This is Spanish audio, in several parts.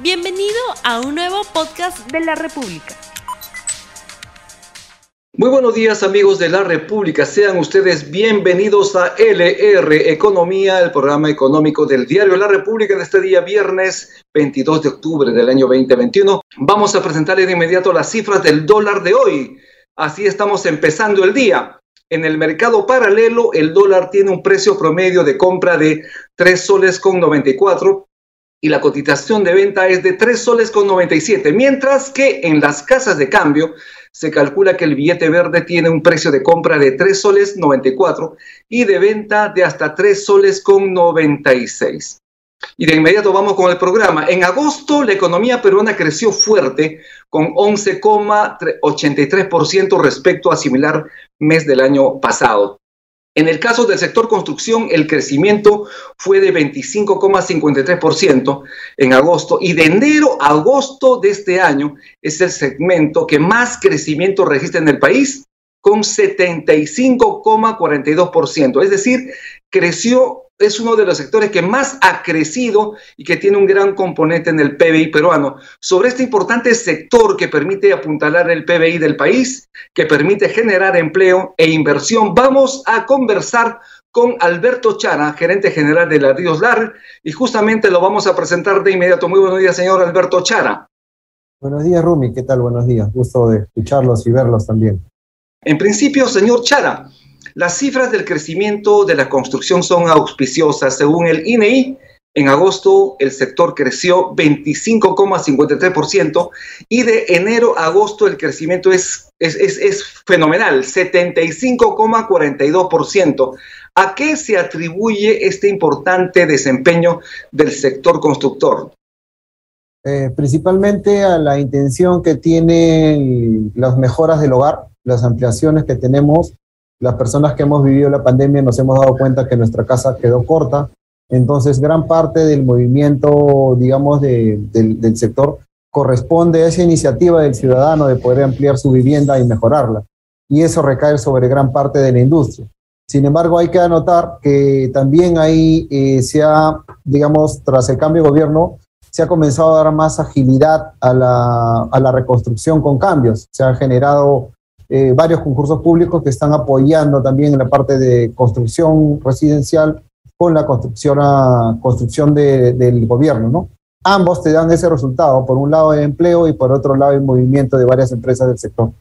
Bienvenido a un nuevo podcast de la República. Muy buenos días amigos de la República, sean ustedes bienvenidos a LR Economía, el programa económico del diario La República de este día viernes 22 de octubre del año 2021. Vamos a presentarle de inmediato las cifras del dólar de hoy. Así estamos empezando el día. En el mercado paralelo, el dólar tiene un precio promedio de compra de 3 soles con 94 y la cotización de venta es de 3 soles con 97, mientras que en las casas de cambio se calcula que el billete verde tiene un precio de compra de 3 soles 94 y de venta de hasta 3 soles con 96. Y de inmediato vamos con el programa. En agosto la economía peruana creció fuerte con 11,83% respecto a similar mes del año pasado. En el caso del sector construcción, el crecimiento fue de 25,53% en agosto y de enero a agosto de este año es el segmento que más crecimiento registra en el país con 75,42%. Es decir, creció es uno de los sectores que más ha crecido y que tiene un gran componente en el PBI peruano. Sobre este importante sector que permite apuntalar el PBI del país, que permite generar empleo e inversión, vamos a conversar con Alberto Chara, gerente general de la Ríos Lar, y justamente lo vamos a presentar de inmediato. Muy buenos días, señor Alberto Chara. Buenos días, Rumi. ¿Qué tal? Buenos días. Gusto de escucharlos y verlos también. En principio, señor Chara, las cifras del crecimiento de la construcción son auspiciosas. Según el INEI, e en agosto el sector creció 25,53% y de enero a agosto el crecimiento es, es, es fenomenal, 75,42%. ¿A qué se atribuye este importante desempeño del sector constructor? Eh, principalmente a la intención que tienen las mejoras del hogar, las ampliaciones que tenemos las personas que hemos vivido la pandemia nos hemos dado cuenta que nuestra casa quedó corta. Entonces, gran parte del movimiento, digamos, del, del sector corresponde a esa iniciativa del ciudadano de poder ampliar su vivienda y mejorarla. Y eso recae sobre gran parte de la industria. Sin embargo, hay que anotar que también ahí eh, se ha, digamos, tras el cambio de gobierno, se ha comenzado a dar más agilidad a la, a la reconstrucción con cambios. Se han generado eh, varios concursos públicos que están apoyando también en la parte de construcción residencial con la construcción, a, construcción del gobierno, ¿no? Ambos te dan ese resultado, por un lado el empleo y por otro lado el movimiento de varias empresas del sector.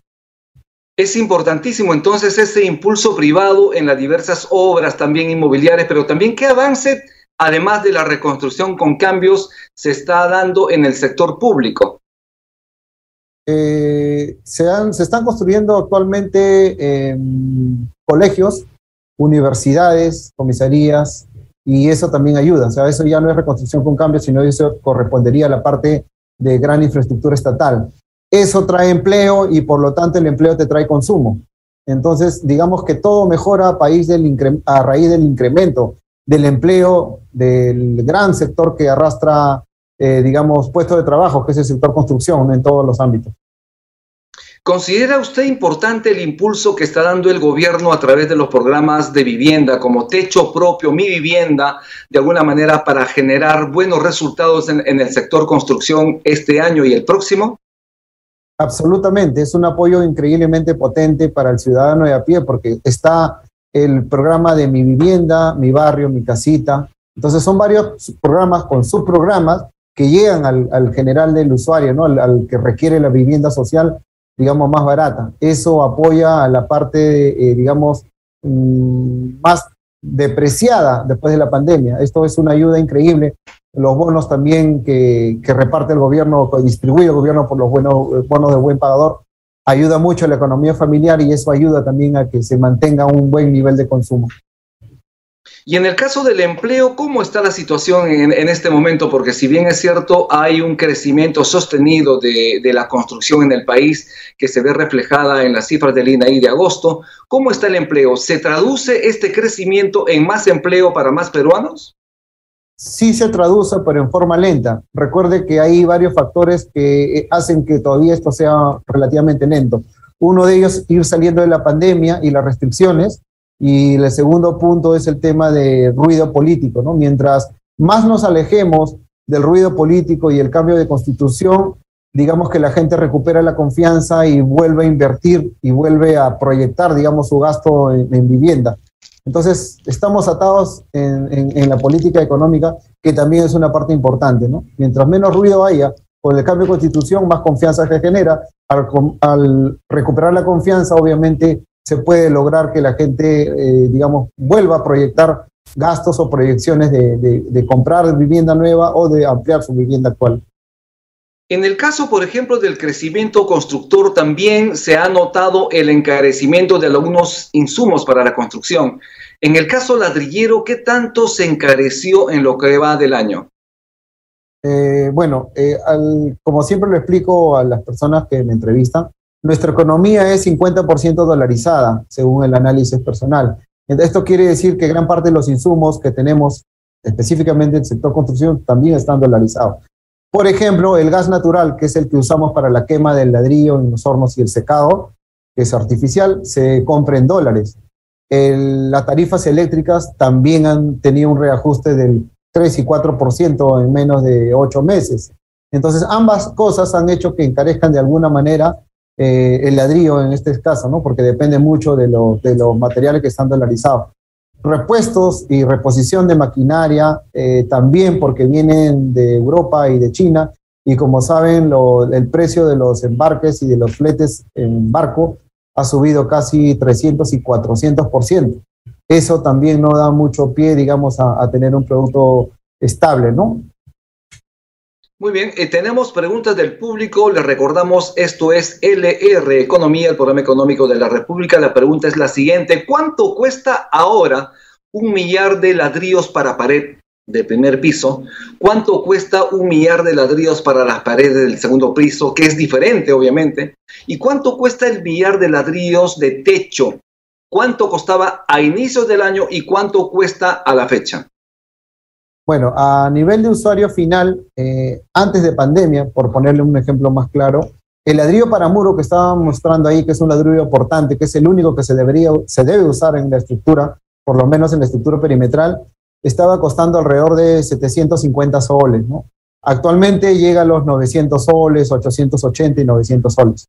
Es importantísimo entonces ese impulso privado en las diversas obras también inmobiliarias, pero también qué avance, además de la reconstrucción con cambios, se está dando en el sector público. Eh, se, están construyendo actualmente colegios, universidades, comisarías, y eso también ayuda. O sea, eso ya no es reconstrucción con cambios, sino eso correspondería a la parte de gran infraestructura estatal. Eso trae empleo y por lo tanto el empleo te trae consumo. Entonces, digamos que todo mejora a raíz del incremento del empleo del gran sector que arrastra eh, digamos, puesto de trabajo, que es el sector construcción en todos los ámbitos. ¿Considera usted importante el impulso que está dando el gobierno a través de los programas de vivienda como Techo Propio, Mi Vivienda, de alguna manera para generar buenos resultados en, en el sector construcción este año y el próximo? Absolutamente, es un apoyo increíblemente potente para el ciudadano de a pie porque está el programa de Mi Vivienda, Mi Barrio, Mi Casita. Entonces son varios programas con subprogramas que llegan al, general del usuario, ¿no? Al, que requiere la vivienda social, digamos, más barata. Eso apoya a la parte, eh, digamos, mm, más depreciada después de la pandemia. Esto es una ayuda increíble. Los bonos también que, reparte el gobierno, que distribuye el gobierno por los buenos, bonos de buen pagador, ayuda mucho a la economía familiar y eso ayuda también a que se mantenga un buen nivel de consumo. Y en el caso del empleo, ¿cómo está la situación en, este momento? Porque si bien es cierto, hay un crecimiento sostenido de, la construcción en el país que se ve reflejada en las cifras del INAI de agosto, ¿cómo está el empleo? ¿Se traduce este crecimiento en más empleo para más peruanos? Sí se traduce, pero en forma lenta. Recuerde que hay varios factores que eh, hacen que todavía esto sea relativamente lento. Uno de ellos, ir saliendo de la pandemia y las restricciones, y el segundo punto es el tema de ruido político, ¿no? Mientras más nos alejemos del ruido político y el cambio de constitución, digamos que la gente recupera la confianza y vuelve a invertir y vuelve a proyectar, digamos, su gasto en, vivienda. Entonces, estamos atados en, la política económica, que también es una parte importante, ¿no? Mientras menos ruido haya con el cambio de constitución, más confianza se genera. Al, recuperar la confianza, obviamente, se puede lograr que la gente, eh, digamos, vuelva a proyectar gastos o proyecciones de comprar vivienda nueva o de ampliar su vivienda actual. En el caso, por ejemplo, del crecimiento constructor, también se ha notado el encarecimiento de algunos insumos para la construcción. En el caso ladrillero, ¿qué tanto se encareció en lo que va del año? Eh, bueno, eh, como siempre lo explico a las personas que me entrevistan, nuestra economía es 50% dolarizada, según el análisis personal. Esto quiere decir que gran parte de los insumos que tenemos, específicamente en el sector construcción, también están dolarizados. Por ejemplo, el gas natural, que es el que usamos para la quema del ladrillo en los hornos y el secado, que es artificial, se compra en dólares. las tarifas eléctricas también han tenido un reajuste del 3 y 4% en menos de 8 meses. Entonces, ambas cosas han hecho que encarezcan de alguna manera eh, el ladrillo en este caso, ¿no? porque depende mucho de, de los materiales que están dolarizados repuestos y reposición de maquinaria, eh, también porque vienen de Europa y de China, y como saben, el precio de los embarques y de los fletes en barco ha subido casi 300 y 400%. Eso también no da mucho pie, digamos, a, tener un producto estable, ¿no? Muy bien, eh, tenemos preguntas del público. Les recordamos, esto es LR Economía, el programa económico de la República. La pregunta es la siguiente. ¿Cuánto cuesta ahora un millar de ladrillos para pared de primer piso? ¿Cuánto cuesta un millar de ladrillos para las paredes del segundo piso, que es diferente, obviamente? ¿Y cuánto cuesta el millar de ladrillos de techo? ¿Cuánto costaba a inicios del año y cuánto cuesta a la fecha? Bueno, a nivel de usuario final, eh, antes de pandemia, por ponerle un ejemplo más claro, el ladrillo para muro que estaba mostrando ahí, que es un ladrillo portante, que es el único que se, debería, se debe usar en la estructura, por lo menos en la estructura perimetral, estaba costando alrededor de 750 soles. Actualmente llega a los 900 soles, 880 y 900 soles.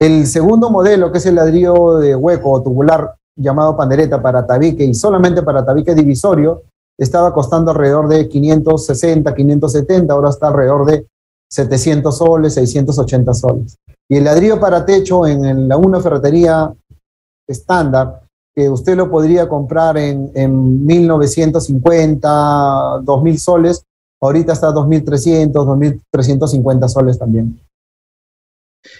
El segundo modelo, que es el ladrillo de hueco o tubular llamado pandereta para tabique y solamente para tabique divisorio, estaba costando alrededor de 560, 570, ahora está alrededor de 700 soles, 680 soles. Y el ladrillo para techo en la una ferretería estándar, que usted lo podría comprar en, en 1950, 2000 soles, ahorita está 2300, 2350 soles también.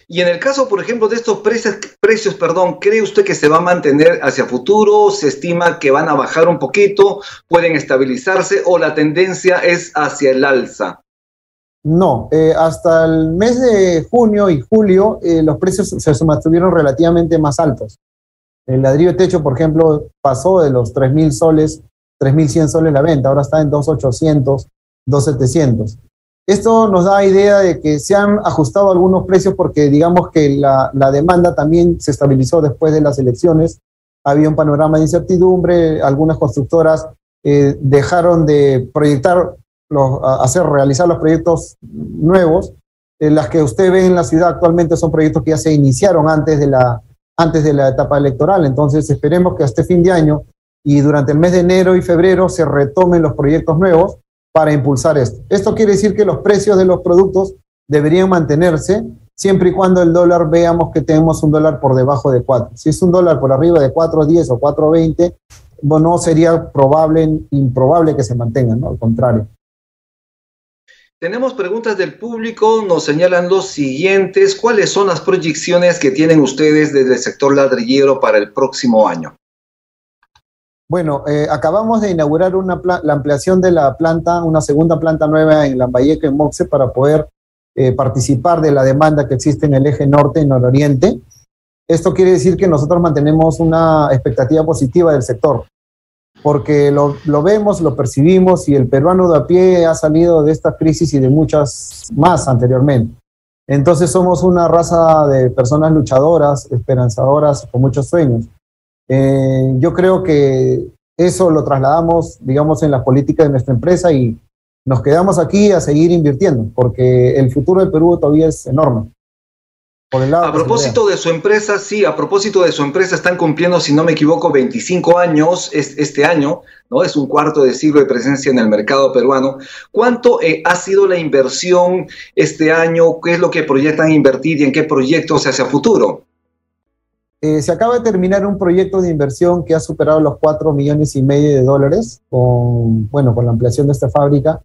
Y en el caso, por ejemplo, de estos precios, precios, perdón, ¿cree usted que se va a mantener hacia futuro? ¿Se estima que van a bajar un poquito? ¿Pueden estabilizarse o la tendencia es hacia el alza? No, eh, hasta el mes de junio y julio eh, los precios se mantuvieron relativamente más altos. El ladrillo de techo, por ejemplo, pasó de los 3.000 soles, 3.100 soles la venta, ahora está en 2.800, 2.700. Esto nos da idea de que se han ajustado algunos precios porque digamos que la, demanda también se estabilizó después de las elecciones. Había un panorama de incertidumbre, algunas constructoras eh, dejaron de proyectar, los, hacer, realizar los proyectos nuevos. Eh, las que usted ve en la ciudad actualmente son proyectos que ya se iniciaron antes de la, antes de la etapa electoral. Entonces esperemos que hasta fin de año y durante el mes de enero y febrero se retomen los proyectos nuevos para impulsar esto. Esto quiere decir que los precios de los productos deberían mantenerse siempre y cuando el dólar veamos que tenemos un dólar por debajo de 4. Si es un dólar por arriba de 4.10 o 4.20, bueno, sería probable, improbable que se mantengan, ¿no? Al contrario. Tenemos preguntas del público, nos señalan los siguientes. ¿Cuáles son las proyecciones que tienen ustedes desde el sector ladrillero para el próximo año? Bueno, eh, acabamos de inaugurar la ampliación de la planta, una segunda planta nueva en Lambayeque, en Moxe, para poder eh, participar de la demanda que existe en el eje norte y nororiente. Esto quiere decir que nosotros mantenemos una expectativa positiva del sector, porque lo, lo vemos, lo percibimos y el peruano de a pie ha salido de esta crisis y de muchas más anteriormente. Entonces somos una raza de personas luchadoras, esperanzadoras, con muchos sueños. Eh, yo creo que eso lo trasladamos, digamos, en la política de nuestra empresa y, nos quedamos aquí a seguir invirtiendo, porque el futuro del Perú todavía es enorme a propósito de su empresa, sí, a propósito de su empresa, están cumpliendo, si no me equivoco, 25 años este año, ¿no? Es un cuarto de siglo de presencia en el mercado peruano. ¿Cuánto eh, ha sido la inversión este año? ¿Qué es lo que proyectan invertir y en qué proyectos hacia futuro? Eh, se acaba de terminar un proyecto de inversión que ha superado los 4 millones y medio de dólares con, bueno, con la ampliación de esta fábrica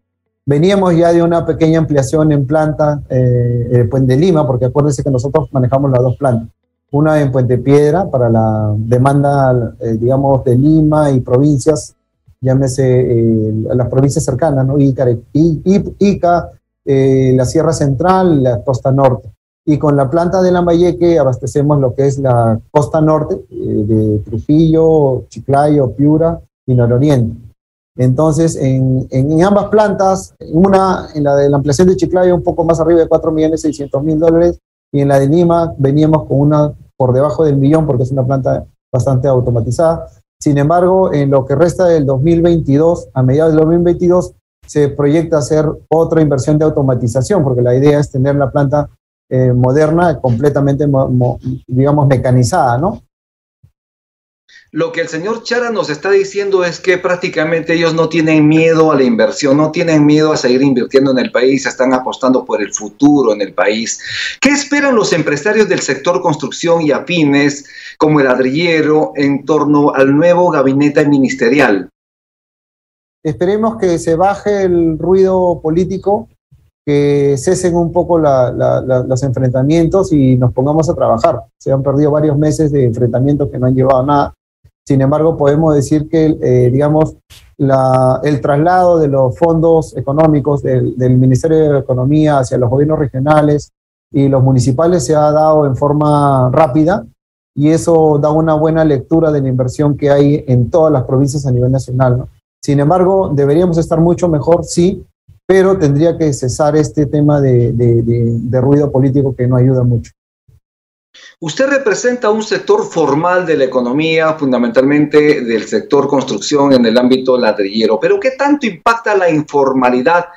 Veníamos ya de una pequeña ampliación en planta eh, eh, Puente Lima, porque acuérdense que nosotros manejamos las dos plantas. Una en Puente Piedra para la demanda, eh, digamos, de Lima y provincias, llámese las provincias cercanas, ¿no? Ica, Ica la Sierra Central la Costa Norte. Y con la planta de Lambayeque abastecemos lo que es la costa norte de Trujillo, Chiclayo, Piura y Nororiente. Entonces, en, ambas plantas, una, en la de la ampliación de Chiclayo, un poco más arriba de 4.600.000 dólares, y en la de Lima veníamos con una por debajo del millón, porque es una planta bastante automatizada. Sin embargo, en lo que resta del 2022, a mediados del 2022, se proyecta hacer otra inversión de automatización, porque la idea es tener la planta eh, moderna, completamente, digamos, mecanizada, ¿no? Lo que el señor Chara nos está diciendo es que prácticamente ellos no tienen miedo a la inversión, no tienen miedo a seguir invirtiendo en el país, están apostando por el futuro en el país. ¿Qué esperan los empresarios del sector construcción y afines, como el ladrillero, en torno al nuevo gabinete ministerial? Esperemos que se baje el ruido político, que cesen un poco los enfrentamientos y nos pongamos a trabajar. Se han perdido varios meses de enfrentamientos que no han llevado a nada sin embargo, podemos decir que, eh, digamos, el traslado de los fondos económicos del, Ministerio de Economía hacia los gobiernos regionales y los municipales se ha dado en forma rápida y eso da una buena lectura de la inversión que hay en todas las provincias a nivel nacional. Sin embargo, deberíamos estar mucho mejor, sí, pero tendría que cesar este tema de ruido político que no ayuda mucho. Usted representa un sector formal de la economía, fundamentalmente del sector construcción en el ámbito ladrillero, pero ¿qué tanto impacta la informalidad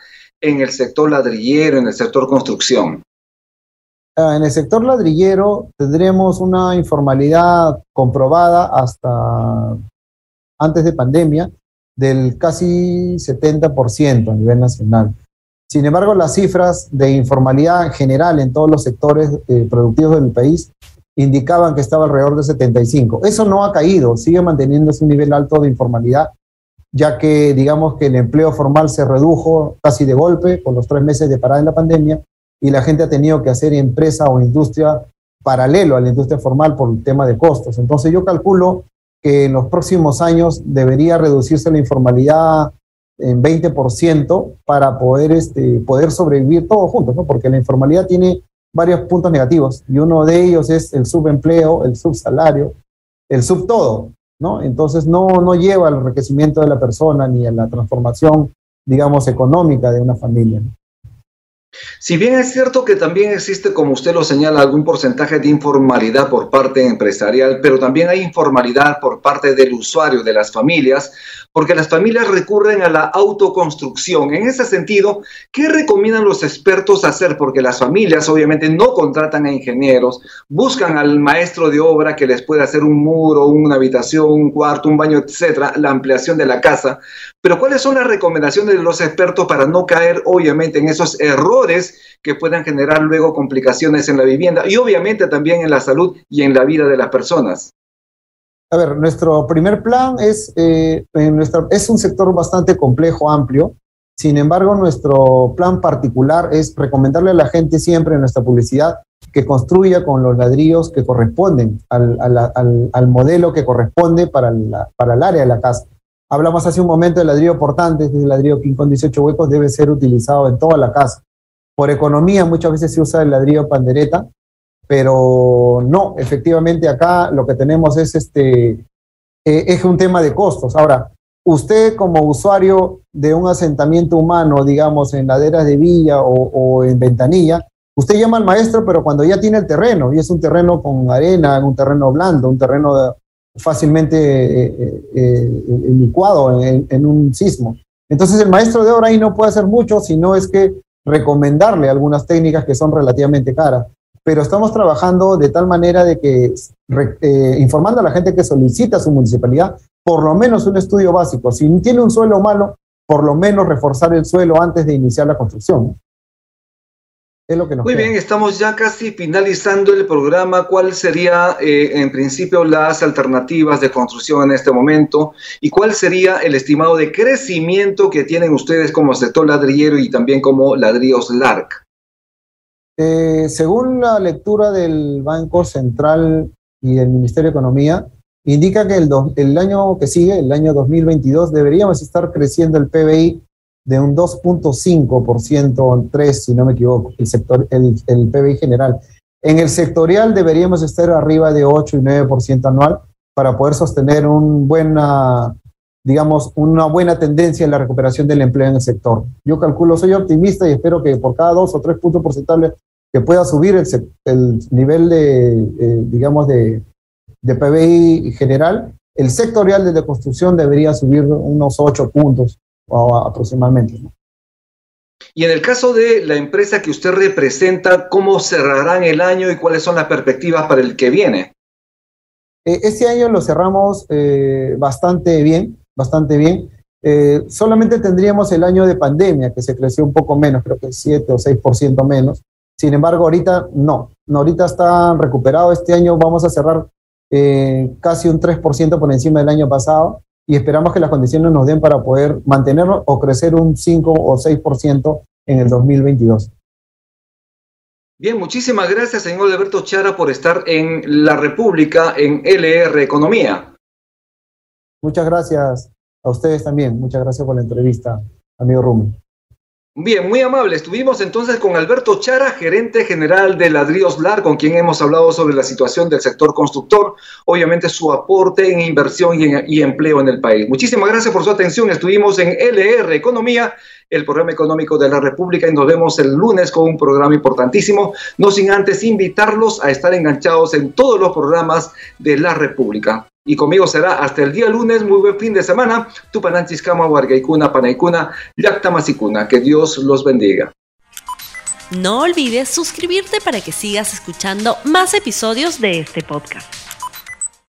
en el sector ladrillero, en el sector construcción? Ah, en el sector ladrillero tendremos una informalidad comprobada hasta antes de pandemia del casi 70% a nivel nacional. Sin embargo, las cifras de informalidad en general en todos los sectores eh, productivos del país indicaban que estaba alrededor de 75. Eso no ha caído, sigue manteniéndose un nivel alto de informalidad, ya que digamos que el empleo formal se redujo casi de golpe con los tres meses de parada en la pandemia y la gente ha tenido que hacer empresa o industria paralelo a la industria formal por el tema de costos. Entonces yo calculo que en los próximos años debería reducirse la informalidad en 20% para poder, este, poder sobrevivir todos juntos, ¿no? porque la informalidad tiene varios puntos negativos y uno de ellos es el subempleo, el subsalario, el subtodo, ¿no? Entonces no, no lleva al enriquecimiento de la persona ni a la transformación, digamos, económica de una familia. Si bien es cierto que también existe, como usted lo señala, algún porcentaje de informalidad por parte empresarial, pero también hay informalidad por parte del usuario, de las familias, porque las familias recurren a la autoconstrucción. En ese sentido, ¿qué recomiendan los expertos hacer? Porque las familias obviamente no contratan a ingenieros, buscan al maestro de obra que les pueda hacer un muro, una habitación, un cuarto, un baño, etcétera, la ampliación de la casa. Pero ¿cuáles son las recomendaciones de los expertos para no caer obviamente en esos errores que puedan generar luego complicaciones en la vivienda y obviamente también en la salud y en la vida de las personas? A ver, nuestro primer plan es, eh, es un sector bastante complejo, amplio. Sin embargo, nuestro plan particular es recomendarle a la gente siempre en nuestra publicidad que construya con los ladrillos que corresponden al, al, modelo que corresponde para, para el área de la casa. Hablamos hace un momento del ladrillo portante, este ladrillo King con 18 huecos debe ser utilizado en toda la casa. Por economía muchas veces se usa el ladrillo pandereta, pero no, efectivamente acá lo que tenemos es este, eh, es un tema de costos. Ahora, usted como usuario de un asentamiento humano, digamos, en laderas de villa o, en ventanilla, usted llama al maestro, pero cuando ya tiene el terreno, y es un terreno con arena, un terreno blando, un terreno fácilmente eh, eh, licuado en, un sismo. Entonces el maestro de obra ahí no puede hacer mucho, sino es que recomendarle algunas técnicas que son relativamente caras. Pero estamos trabajando de tal manera de que, eh, informando a la gente que solicita su municipalidad, por lo menos un estudio básico. Si tiene un suelo malo, por lo menos reforzar el suelo antes de iniciar la construcción. Es lo que nos Muy bien, estamos ya casi finalizando el programa. ¿Cuál sería, eh, en principio, las alternativas de construcción en este momento? ¿Y cuál sería el estimado de crecimiento que tienen ustedes como sector ladrillero y también como ladrillos LARC? Eh, según la lectura del Banco Central y del Ministerio de Economía, indica que el, el año que sigue, el año 2022, deberíamos estar creciendo el PBI de un 2.5%, 3, si no me equivoco, el, sector, el, el PBI general. En el sectorial deberíamos estar arriba de 8 y 9% anual para poder sostener un buena, digamos, una buena tendencia en la recuperación del empleo en el sector. Yo calculo, soy optimista y espero que por cada dos o tres puntos porcentuales que pueda subir el, el nivel de, eh, digamos, de, de PBI general, el sectorial de la construcción debería subir unos 8 puntos aproximadamente. Y en el caso de la empresa que usted representa, ¿cómo cerrarán el año y cuáles son las perspectivas para el que viene? Eh, este año lo cerramos eh, bastante bien, bastante bien. Eh, solamente tendríamos el año de pandemia, que se creció un poco menos, creo que 7 o 6% menos. Sin embargo, ahorita no, ahorita está recuperado. Este año vamos a cerrar casi un 3% por encima del año pasado y esperamos que las condiciones nos den para poder mantenerlo o crecer un 5 o 6% en el 2022. Bien, muchísimas gracias, señor Alberto Chara, por estar en La República, en LR Economía. Muchas gracias a ustedes también. Muchas gracias por la entrevista, amigo Rumi. Bien, muy amable. Estuvimos entonces con Alberto Chara, gerente general de Ladrillos LAR, con quien hemos hablado sobre la situación del sector constructor, obviamente su aporte en inversión y, y, empleo en el país. Muchísimas gracias por su atención. Estuvimos en LR Economía, el programa económico de la República, y nos vemos el lunes con un programa importantísimo, no sin antes invitarlos a estar enganchados en todos los programas de la República. Y conmigo será hasta el día lunes. Muy buen fin de semana. Tupananchiskama, Wargaikuna, Panaikuna, Masikuna. Que Dios los bendiga. No olvides suscribirte para que sigas escuchando más episodios de este podcast.